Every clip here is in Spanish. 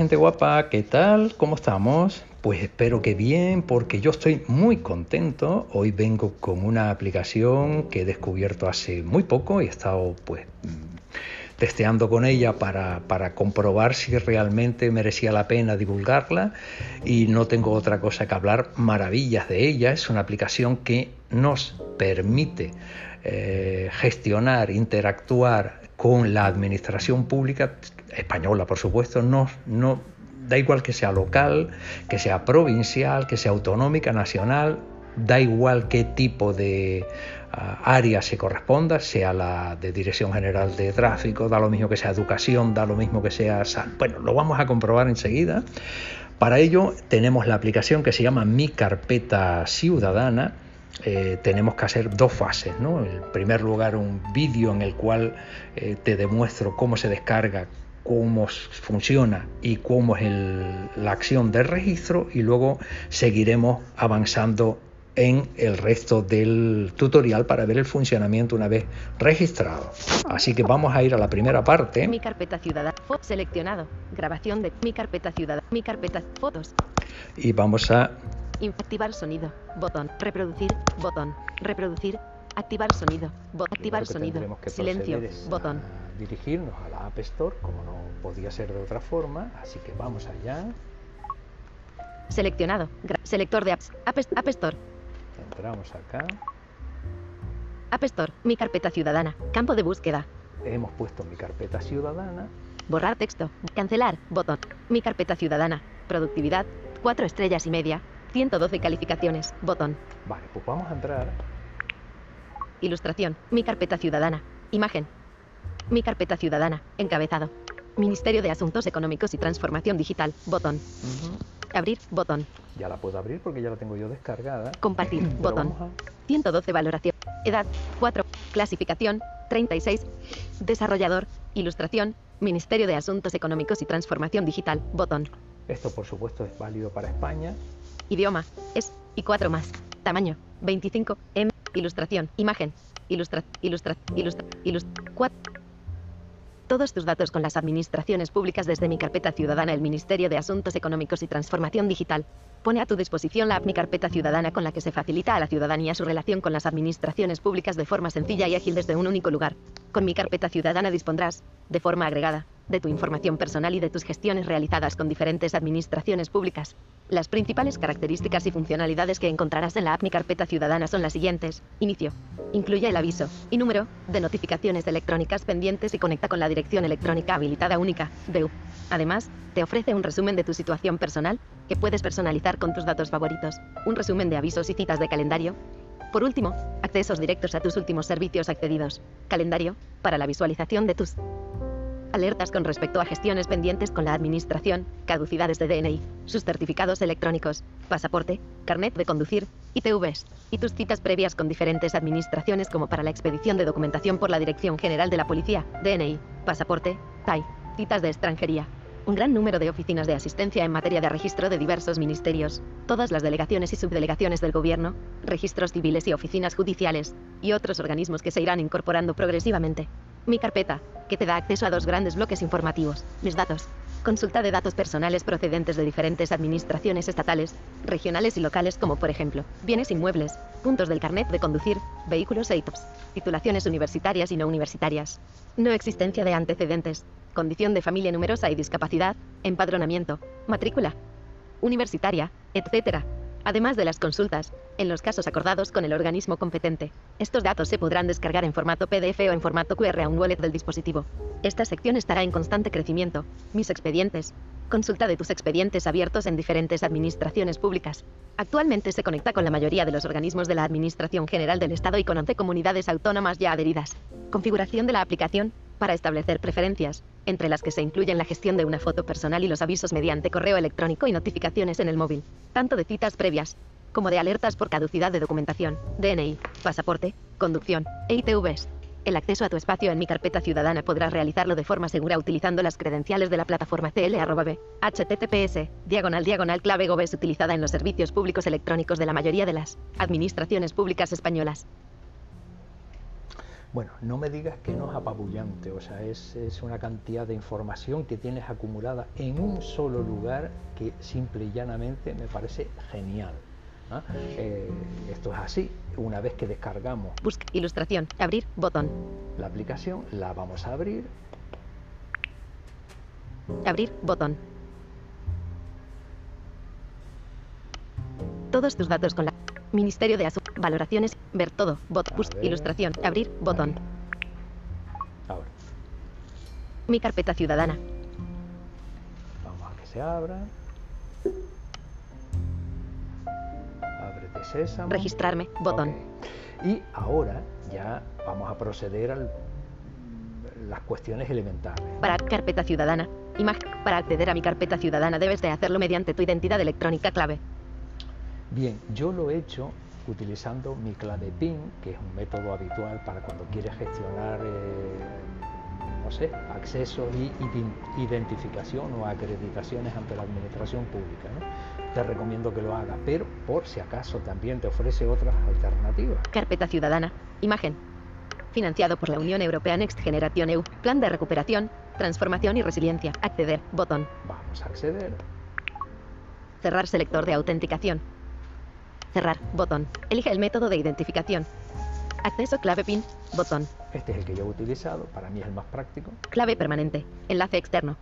gente guapa, ¿qué tal? ¿Cómo estamos? Pues espero que bien, porque yo estoy muy contento. Hoy vengo con una aplicación que he descubierto hace muy poco y he estado pues mm, testeando con ella para, comprobar si realmente merecía la pena divulgarla y no tengo otra cosa que hablar maravillas de ella. Es una aplicación que nos permite eh, gestionar, interactuar con la administración pública española, por supuesto, no, no da igual que sea local, que sea provincial, que sea autonómica, nacional, da igual qué tipo de uh, área se corresponda, sea la de Dirección General de Tráfico, da lo mismo que sea educación, da lo mismo que sea... Bueno, lo vamos a comprobar enseguida. Para ello tenemos la aplicación que se llama Mi Carpeta Ciudadana, eh, tenemos que hacer dos fases. ¿no? En primer lugar, un vídeo en el cual eh, te demuestro cómo se descarga, cómo funciona y cómo es la acción del registro y luego seguiremos avanzando en el resto del tutorial para ver el funcionamiento una vez registrado. Así que vamos a ir a la primera parte. Mi carpeta ciudadana. Seleccionado. Grabación de mi carpeta ciudadana. Mi carpeta. Fotos. Y vamos a Activar sonido. Botón. Reproducir. Botón. Reproducir. Activar sonido. Botón. Activar sonido. Silencio. Botón. Dirigirnos a la App Store, como no podía ser de otra forma. Así que vamos allá. Seleccionado. Selector de apps. App, App Store. Entramos acá. App Store. Mi carpeta ciudadana. Campo de búsqueda. Hemos puesto mi carpeta ciudadana. Borrar texto. Cancelar. Botón. Mi carpeta ciudadana. Productividad. Cuatro estrellas y media. 112 calificaciones. Botón. Vale, pues vamos a entrar. Ilustración. Mi carpeta ciudadana. Imagen. Mi carpeta ciudadana. Encabezado. Ministerio de Asuntos Económicos y Transformación Digital. Botón. Abrir. Botón. Ya la puedo abrir porque ya la tengo yo descargada. Compartir. botón. 112 valoración. Edad. 4. Clasificación. 36. Desarrollador. Ilustración. Ministerio de Asuntos Económicos y Transformación Digital. Botón. Esto por supuesto es válido para España. Idioma. Es. Y cuatro más. Tamaño. 25. M. Ilustración. Imagen. Ilustra. Ilustra. Ilustra. Ilustra. 4. Todos tus datos con las administraciones públicas desde mi carpeta ciudadana el Ministerio de Asuntos Económicos y Transformación Digital. Pone a tu disposición la app Mi Carpeta Ciudadana con la que se facilita a la ciudadanía su relación con las administraciones públicas de forma sencilla y ágil desde un único lugar. Con Mi Carpeta Ciudadana dispondrás, de forma agregada, de tu información personal y de tus gestiones realizadas con diferentes administraciones públicas. Las principales características y funcionalidades que encontrarás en la app Mi Carpeta Ciudadana son las siguientes. Inicio. Incluye el aviso y número de notificaciones electrónicas pendientes y conecta con la dirección electrónica habilitada única, DEU. Además, te ofrece un resumen de tu situación personal, que puedes personalizar con tus datos favoritos, un resumen de avisos y citas de calendario. Por último, accesos directos a tus últimos servicios accedidos. Calendario, para la visualización de tus Alertas con respecto a gestiones pendientes con la Administración, caducidades de DNI, sus certificados electrónicos, pasaporte, carnet de conducir, ITVs, y tus citas previas con diferentes administraciones como para la expedición de documentación por la Dirección General de la Policía, DNI, pasaporte, TAI, citas de extranjería. Un gran número de oficinas de asistencia en materia de registro de diversos ministerios, todas las delegaciones y subdelegaciones del gobierno, registros civiles y oficinas judiciales, y otros organismos que se irán incorporando progresivamente. Mi carpeta, que te da acceso a dos grandes bloques informativos. Mis datos. Consulta de datos personales procedentes de diferentes administraciones estatales, regionales y locales como por ejemplo, bienes inmuebles, puntos del carnet de conducir, vehículos e ITOPS, titulaciones universitarias y no universitarias. No existencia de antecedentes, condición de familia numerosa y discapacidad, empadronamiento, matrícula universitaria, etc además de las consultas, en los casos acordados con el organismo competente. Estos datos se podrán descargar en formato PDF o en formato QR a un wallet del dispositivo. Esta sección estará en constante crecimiento. Mis expedientes. Consulta de tus expedientes abiertos en diferentes administraciones públicas. Actualmente se conecta con la mayoría de los organismos de la Administración General del Estado y con 11 comunidades autónomas ya adheridas. Configuración de la aplicación para establecer preferencias, entre las que se incluyen la gestión de una foto personal y los avisos mediante correo electrónico y notificaciones en el móvil, tanto de citas previas como de alertas por caducidad de documentación, DNI, pasaporte, conducción e ITVs. El acceso a tu espacio en mi carpeta ciudadana podrás realizarlo de forma segura utilizando las credenciales de la plataforma CL HTTPS, diagonal diagonal clave GOVES utilizada en los servicios públicos electrónicos de la mayoría de las administraciones públicas españolas. Bueno, no me digas que no es apabullante, o sea, es, es, una cantidad de información que tienes acumulada en un solo lugar que simple y llanamente me parece genial. Eh, esto es así, una vez que descargamos. Busca ilustración, abrir, botón. La aplicación la vamos a abrir. Abrir, botón. Todos tus datos con la Ministerio de Asuntos, Valoraciones, ver todo, bot, ilustración, abrir, botón. Ahora. Mi carpeta ciudadana. Vamos a que se abra. Ábrete sésamo. Registrarme, botón. Y ahora ya vamos a proceder a las cuestiones elementales. Para carpeta ciudadana. Imagen. Para acceder a mi carpeta ciudadana debes de hacerlo mediante tu identidad electrónica clave. Bien, yo lo he hecho utilizando mi clave PIN, que es un método habitual para cuando quieres gestionar, eh, no sé, acceso y identificación o acreditaciones ante la administración pública. Te recomiendo que lo hagas, pero por si acaso también te ofrece otras alternativas. Carpeta ciudadana. Imagen. Financiado por la Unión Europea Next Generation EU. Plan de recuperación, transformación y resiliencia. Acceder. Botón. Vamos a acceder. Cerrar selector de autenticación. Cerrar, botón. Elige el método de identificación. Acceso clave PIN, botón. Este es el que yo he utilizado, para mí es el más práctico. Clave permanente, enlace externo.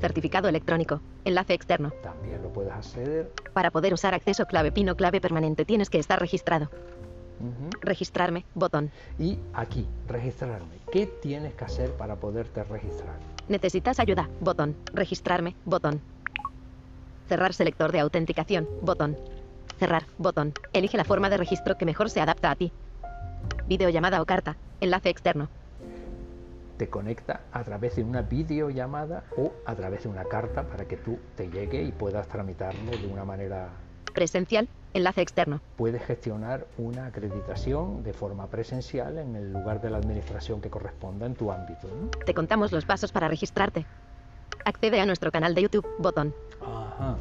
Certificado electrónico, enlace externo. También lo puedes acceder. Para poder usar acceso clave PIN o clave permanente tienes que estar registrado. Registrarme, botón. Y aquí, registrarme. ¿Qué tienes que hacer para poderte registrar? Necesitas ayuda, botón. Registrarme, botón. Cerrar selector de autenticación, botón. Cerrar, botón. Elige la forma de registro que mejor se adapta a ti. Videollamada o carta. Enlace externo. Te conecta a través de una videollamada o a través de una carta para que tú te llegue y puedas tramitarlo de una manera presencial. Enlace externo. Puedes gestionar una acreditación de forma presencial en el lugar de la administración que corresponda en tu ámbito. Te contamos los pasos para registrarte. Accede a nuestro canal de YouTube, botón. Ajá.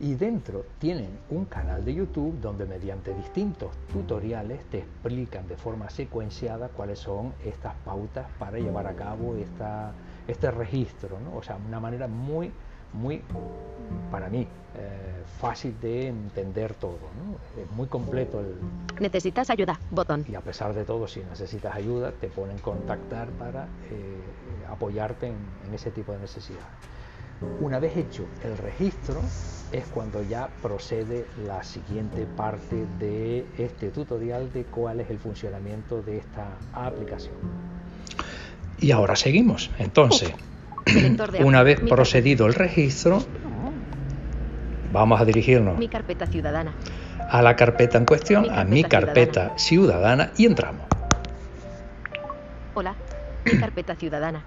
Y dentro tienen un canal de YouTube donde mediante distintos tutoriales te explican de forma secuenciada cuáles son estas pautas para llevar a cabo esta, este registro. ¿no? O sea, una manera muy, muy, para mí, eh, fácil de entender todo. ¿no? Es muy completo el... ¿Necesitas ayuda? Botón. Y a pesar de todo, si necesitas ayuda, te ponen contactar para eh, apoyarte en, en ese tipo de necesidades. Una vez hecho el registro, es cuando ya procede la siguiente parte de este tutorial de cuál es el funcionamiento de esta aplicación. Y ahora seguimos. Entonces, una vez procedido el registro, vamos a dirigirnos mi carpeta ciudadana. a la carpeta en cuestión, a mi carpeta ciudadana. y entramos. Hola, mi carpeta ciudadana.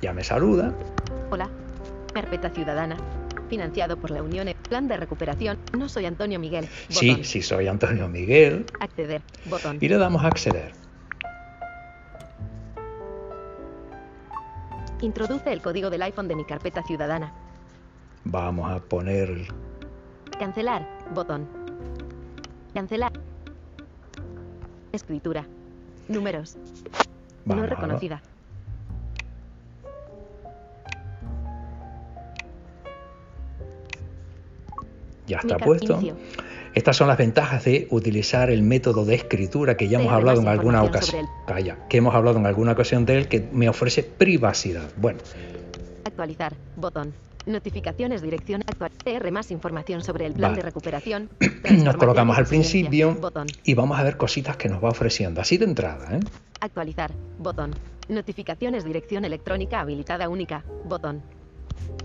Ya me saluda. Hola, carpeta ciudadana financiado por la Unión Plan de Recuperación. No soy Antonio Miguel. Sí, sí, soy Antonio Miguel. Acceder. Botón. Y le damos a acceder. Introduce el código del iPhone de mi carpeta ciudadana. Vamos a poner... Cancelar. Botón. Cancelar. Escritura. Números. no reconocida. Ya está puesto. Estas son las ventajas de utilizar el método de escritura que ya hemos hablado en alguna ocasión. Calla, que hemos hablado en alguna ocasión de él que me ofrece privacidad. Bueno. Actualizar, botón. Notificaciones, dirección, actual. TR más información sobre el plan de recuperación. Nos colocamos al principio y vamos a ver cositas que nos va ofreciendo, así de entrada. ¿eh? Actualizar, botón. Notificaciones, dirección electrónica habilitada única, botón.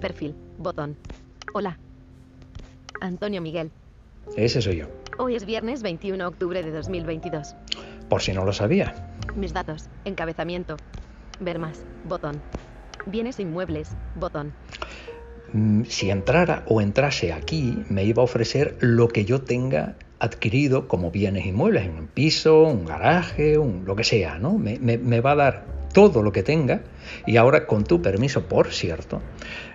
Perfil, botón. Hola, Antonio Miguel. Ese soy yo. Hoy es viernes 21 de octubre de 2022. Por si no lo sabía. Mis datos. Encabezamiento. Ver más. Botón. Bienes inmuebles. Botón. Mm, si entrara o entrase aquí, me iba a ofrecer lo que yo tenga adquirido como bienes inmuebles, un piso, un garaje, un, lo que sea, ¿no? Me, me va a dar todo lo que tenga. Y ahora, con tu permiso, por cierto,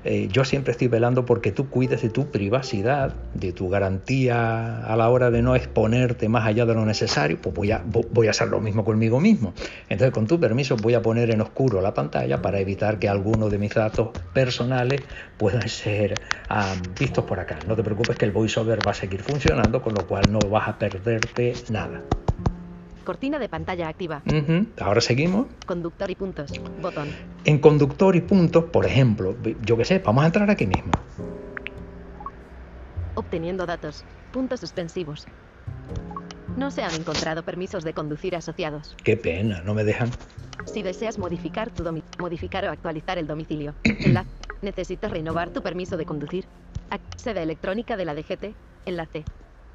eh, yo siempre estoy velando porque tú cuides de tu privacidad, de tu garantía a la hora de no exponerte más allá de lo necesario, pues voy a, hacer lo mismo conmigo mismo. Entonces, con tu permiso, voy a poner en oscuro la pantalla para evitar que alguno de mis datos personales puedan ser vistos por acá. No te preocupes que el voiceover va a seguir funcionando, con lo cual no vas a perderte nada. Cortina de pantalla activa. Ahora seguimos. Conductor y puntos. Botón. En conductor y puntos, por ejemplo, yo qué sé, vamos a entrar aquí mismo. Obteniendo datos. Puntos suspensivos. No se han encontrado permisos de conducir asociados. Qué pena, no me dejan. Si deseas modificar tu modificar o actualizar el domicilio, necesitas renovar tu permiso de conducir. Sede electrónica de la DGT. Enlace.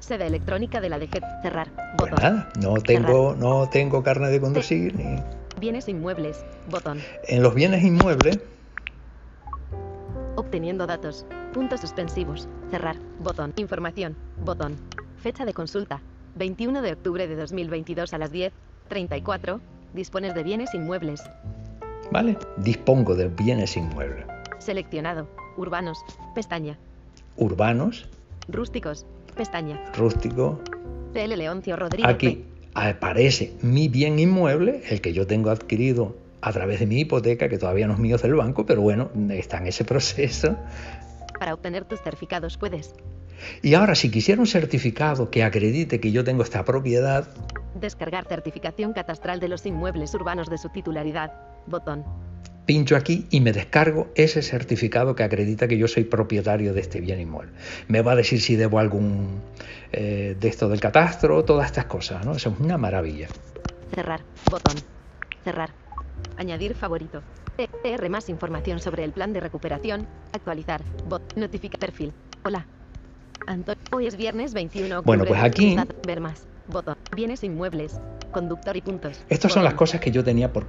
Sede electrónica de la DG. Cerrar. Pues botón. no tengo, no tengo carne de conducir. Ni... Bienes inmuebles. Botón. En los bienes inmuebles. Obteniendo datos. Puntos suspensivos. Cerrar. Botón. Información. Botón. Fecha de consulta. 21 de octubre de 2022 a las 10. 34. Dispones de bienes inmuebles. Vale. Dispongo de bienes inmuebles. Seleccionado. Urbanos. Pestaña. Urbanos. Rústicos pestaña. Rústico. CL Leoncio Rodríguez. Aquí aparece mi bien inmueble, el que yo tengo adquirido a través de mi hipoteca, que todavía no es mío del banco, pero bueno, está en ese proceso. Para obtener tus certificados puedes. Y ahora, si quisiera un certificado que acredite que yo tengo esta propiedad... Descargar certificación catastral de los inmuebles urbanos de su titularidad. Botón pincho aquí y me descargo ese certificado que acredita que yo soy propietario de este bien inmueble. Me va a decir si debo algún eh, de esto del catastro, todas estas cosas, ¿no? Eso es una maravilla. Cerrar, botón. Cerrar. Añadir favorito. PR más información sobre el plan de recuperación. Actualizar. Bot. Notifica perfil. Hola. Antonio. Hoy es viernes 21. Bueno, pues aquí. Ver más. Botón. Bienes inmuebles. Conductor y puntos. Estas son las cosas que yo tenía por,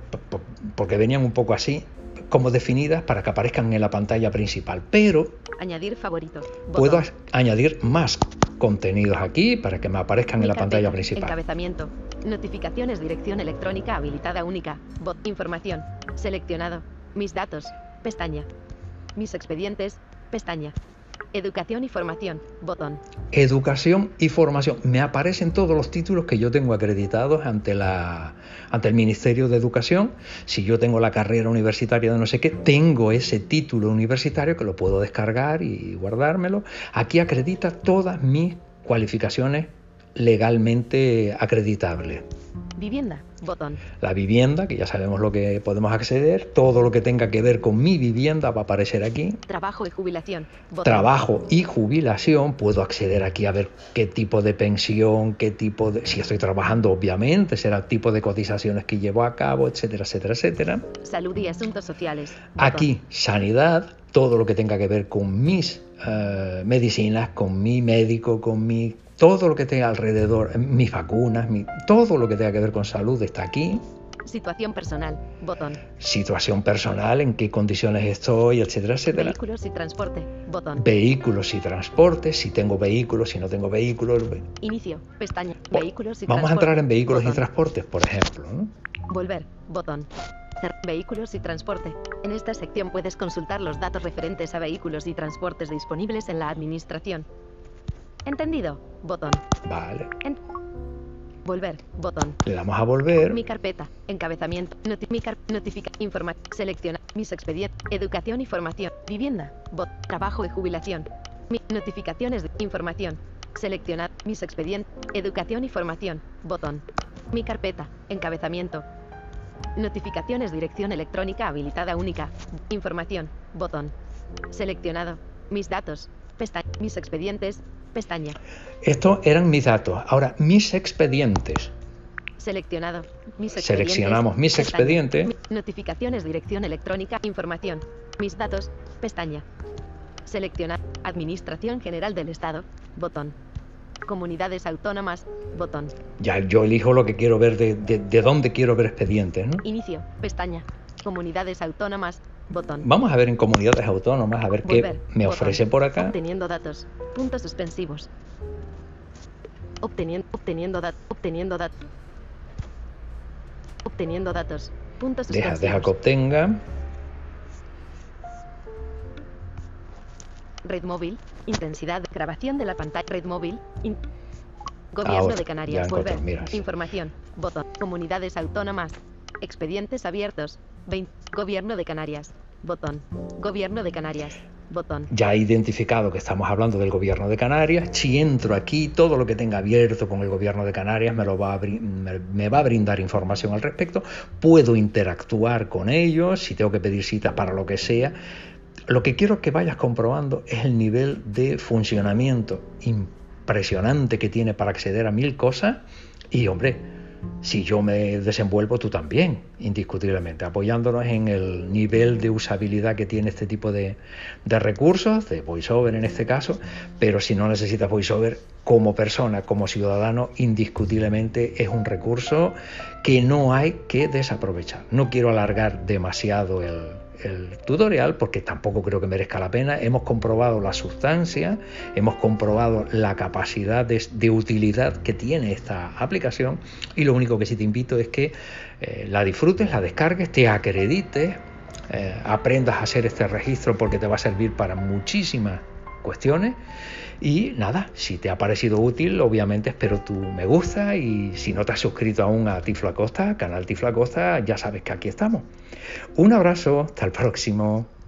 porque venían un poco así, como definidas para que aparezcan en la pantalla principal. Pero. Añadir favorito. Puedo añadir más contenidos aquí para que me aparezcan en la pantalla principal. Encabezamiento. Notificaciones, dirección electrónica habilitada única. Bot. Información. Seleccionado. Mis datos. Pestaña. Mis expedientes. Pestaña. Educación y formación, botón. Educación y formación. Me aparecen todos los títulos que yo tengo acreditados ante, la, ante el Ministerio de Educación. Si yo tengo la carrera universitaria de no sé qué, tengo ese título universitario que lo puedo descargar y guardármelo. Aquí acredita todas mis cualificaciones legalmente acreditables. Vivienda, botón. La vivienda, que ya sabemos lo que podemos acceder, todo lo que tenga que ver con mi vivienda va a aparecer aquí. Trabajo y jubilación. Botón. Trabajo y jubilación, puedo acceder aquí a ver qué tipo de pensión, qué tipo de... Si estoy trabajando, obviamente, será el tipo de cotizaciones que llevo a cabo, etcétera, etcétera, etcétera. Salud y asuntos sociales. Aquí, sanidad, todo lo que tenga que ver con mis eh, medicinas, con mi médico, con mi todo lo que tenga alrededor, mis vacunas, todo lo que tenga que ver con salud está aquí. Situación personal, botón. Situación personal, en qué condiciones estoy, etcétera, etcétera. Vehículos y transporte, botón. Vehículos y transporte, si tengo vehículos, si no tengo vehículos. Inicio, pestaña, vehículos y Vamos a entrar en vehículos y transportes, por ejemplo. Volver, botón. Vehículos y transporte. En esta sección puedes consultar los datos referentes a vehículos y transportes disponibles en la administración. Entendido. Botón. Vale. volver. Botón. Le damos a volver. Mi carpeta. Encabezamiento. notificar notifica. Informa. Selecciona. Mis expedientes. Educación y formación. Vivienda. Bot. Trabajo y jubilación. Mi, notificaciones de información. Seleccionar. Mis expedientes. Educación y formación. Botón. Mi carpeta. Encabezamiento. Notificaciones. Dirección electrónica habilitada única. Información. Botón. Seleccionado. Mis datos. Pestaña. Mis expedientes. Pestaña. Estos eran mis datos. Ahora, mis expedientes. Seleccionado. Mis expedientes. Seleccionamos mis expedientes. Notificaciones, dirección electrónica, información. Mis datos. Pestaña. Seleccionar. Administración General del Estado. Botón. Comunidades autónomas. Botón. Ya yo elijo lo que quiero ver, de, de, dónde quiero ver expedientes. ¿no? Inicio. Pestaña. Comunidades autónomas. Botón. Vamos a ver en comunidades autónomas, a ver qué me ofrece por acá. Obteniendo datos. Puntos suspensivos. Obteniendo, obteniendo, datos obteniendo datos. Obteniendo datos. Puntos Deja, suspensivos. deja que obtenga. Red móvil. Intensidad. Grabación de la pantalla. Red móvil. in- Gobierno Ahora, de Canarias. Volver. Información. Botón. Comunidades autónomas. Expedientes abiertos. 20. Gobierno de Canarias. Botón. Gobierno de Canarias. Botón. Ya he identificado que estamos hablando del gobierno de Canarias. Si entro aquí, todo lo que tenga abierto con el gobierno de Canarias me, lo va a, me va a brindar información al respecto. Puedo interactuar con ellos, si tengo que pedir citas para lo que sea. Lo que quiero que vayas comprobando es el nivel de funcionamiento impresionante que tiene para acceder a mil cosas. Y hombre, si yo me desenvuelvo, tú también, indiscutiblemente, apoyándonos en el nivel de usabilidad que tiene este tipo de, de recursos, de VoiceOver en este caso, pero si no necesitas VoiceOver como persona, como ciudadano, indiscutiblemente es un recurso que no hay que desaprovechar. No quiero alargar demasiado el, el tutorial porque tampoco creo que merezca la pena. Hemos comprobado la sustancia, hemos comprobado la capacidad de, utilidad que tiene esta aplicación y lo único que sí te invito es que eh, la disfrutes, la descargues, te acredites, eh, aprendas a hacer este registro porque te va a servir para muchísimas cuestiones y nada, si te ha parecido útil, obviamente espero tu me gusta y si no te has suscrito aún a Tiflo Acosta, canal Tiflo Acosta, ya sabes que aquí estamos. Un abrazo, hasta el próximo.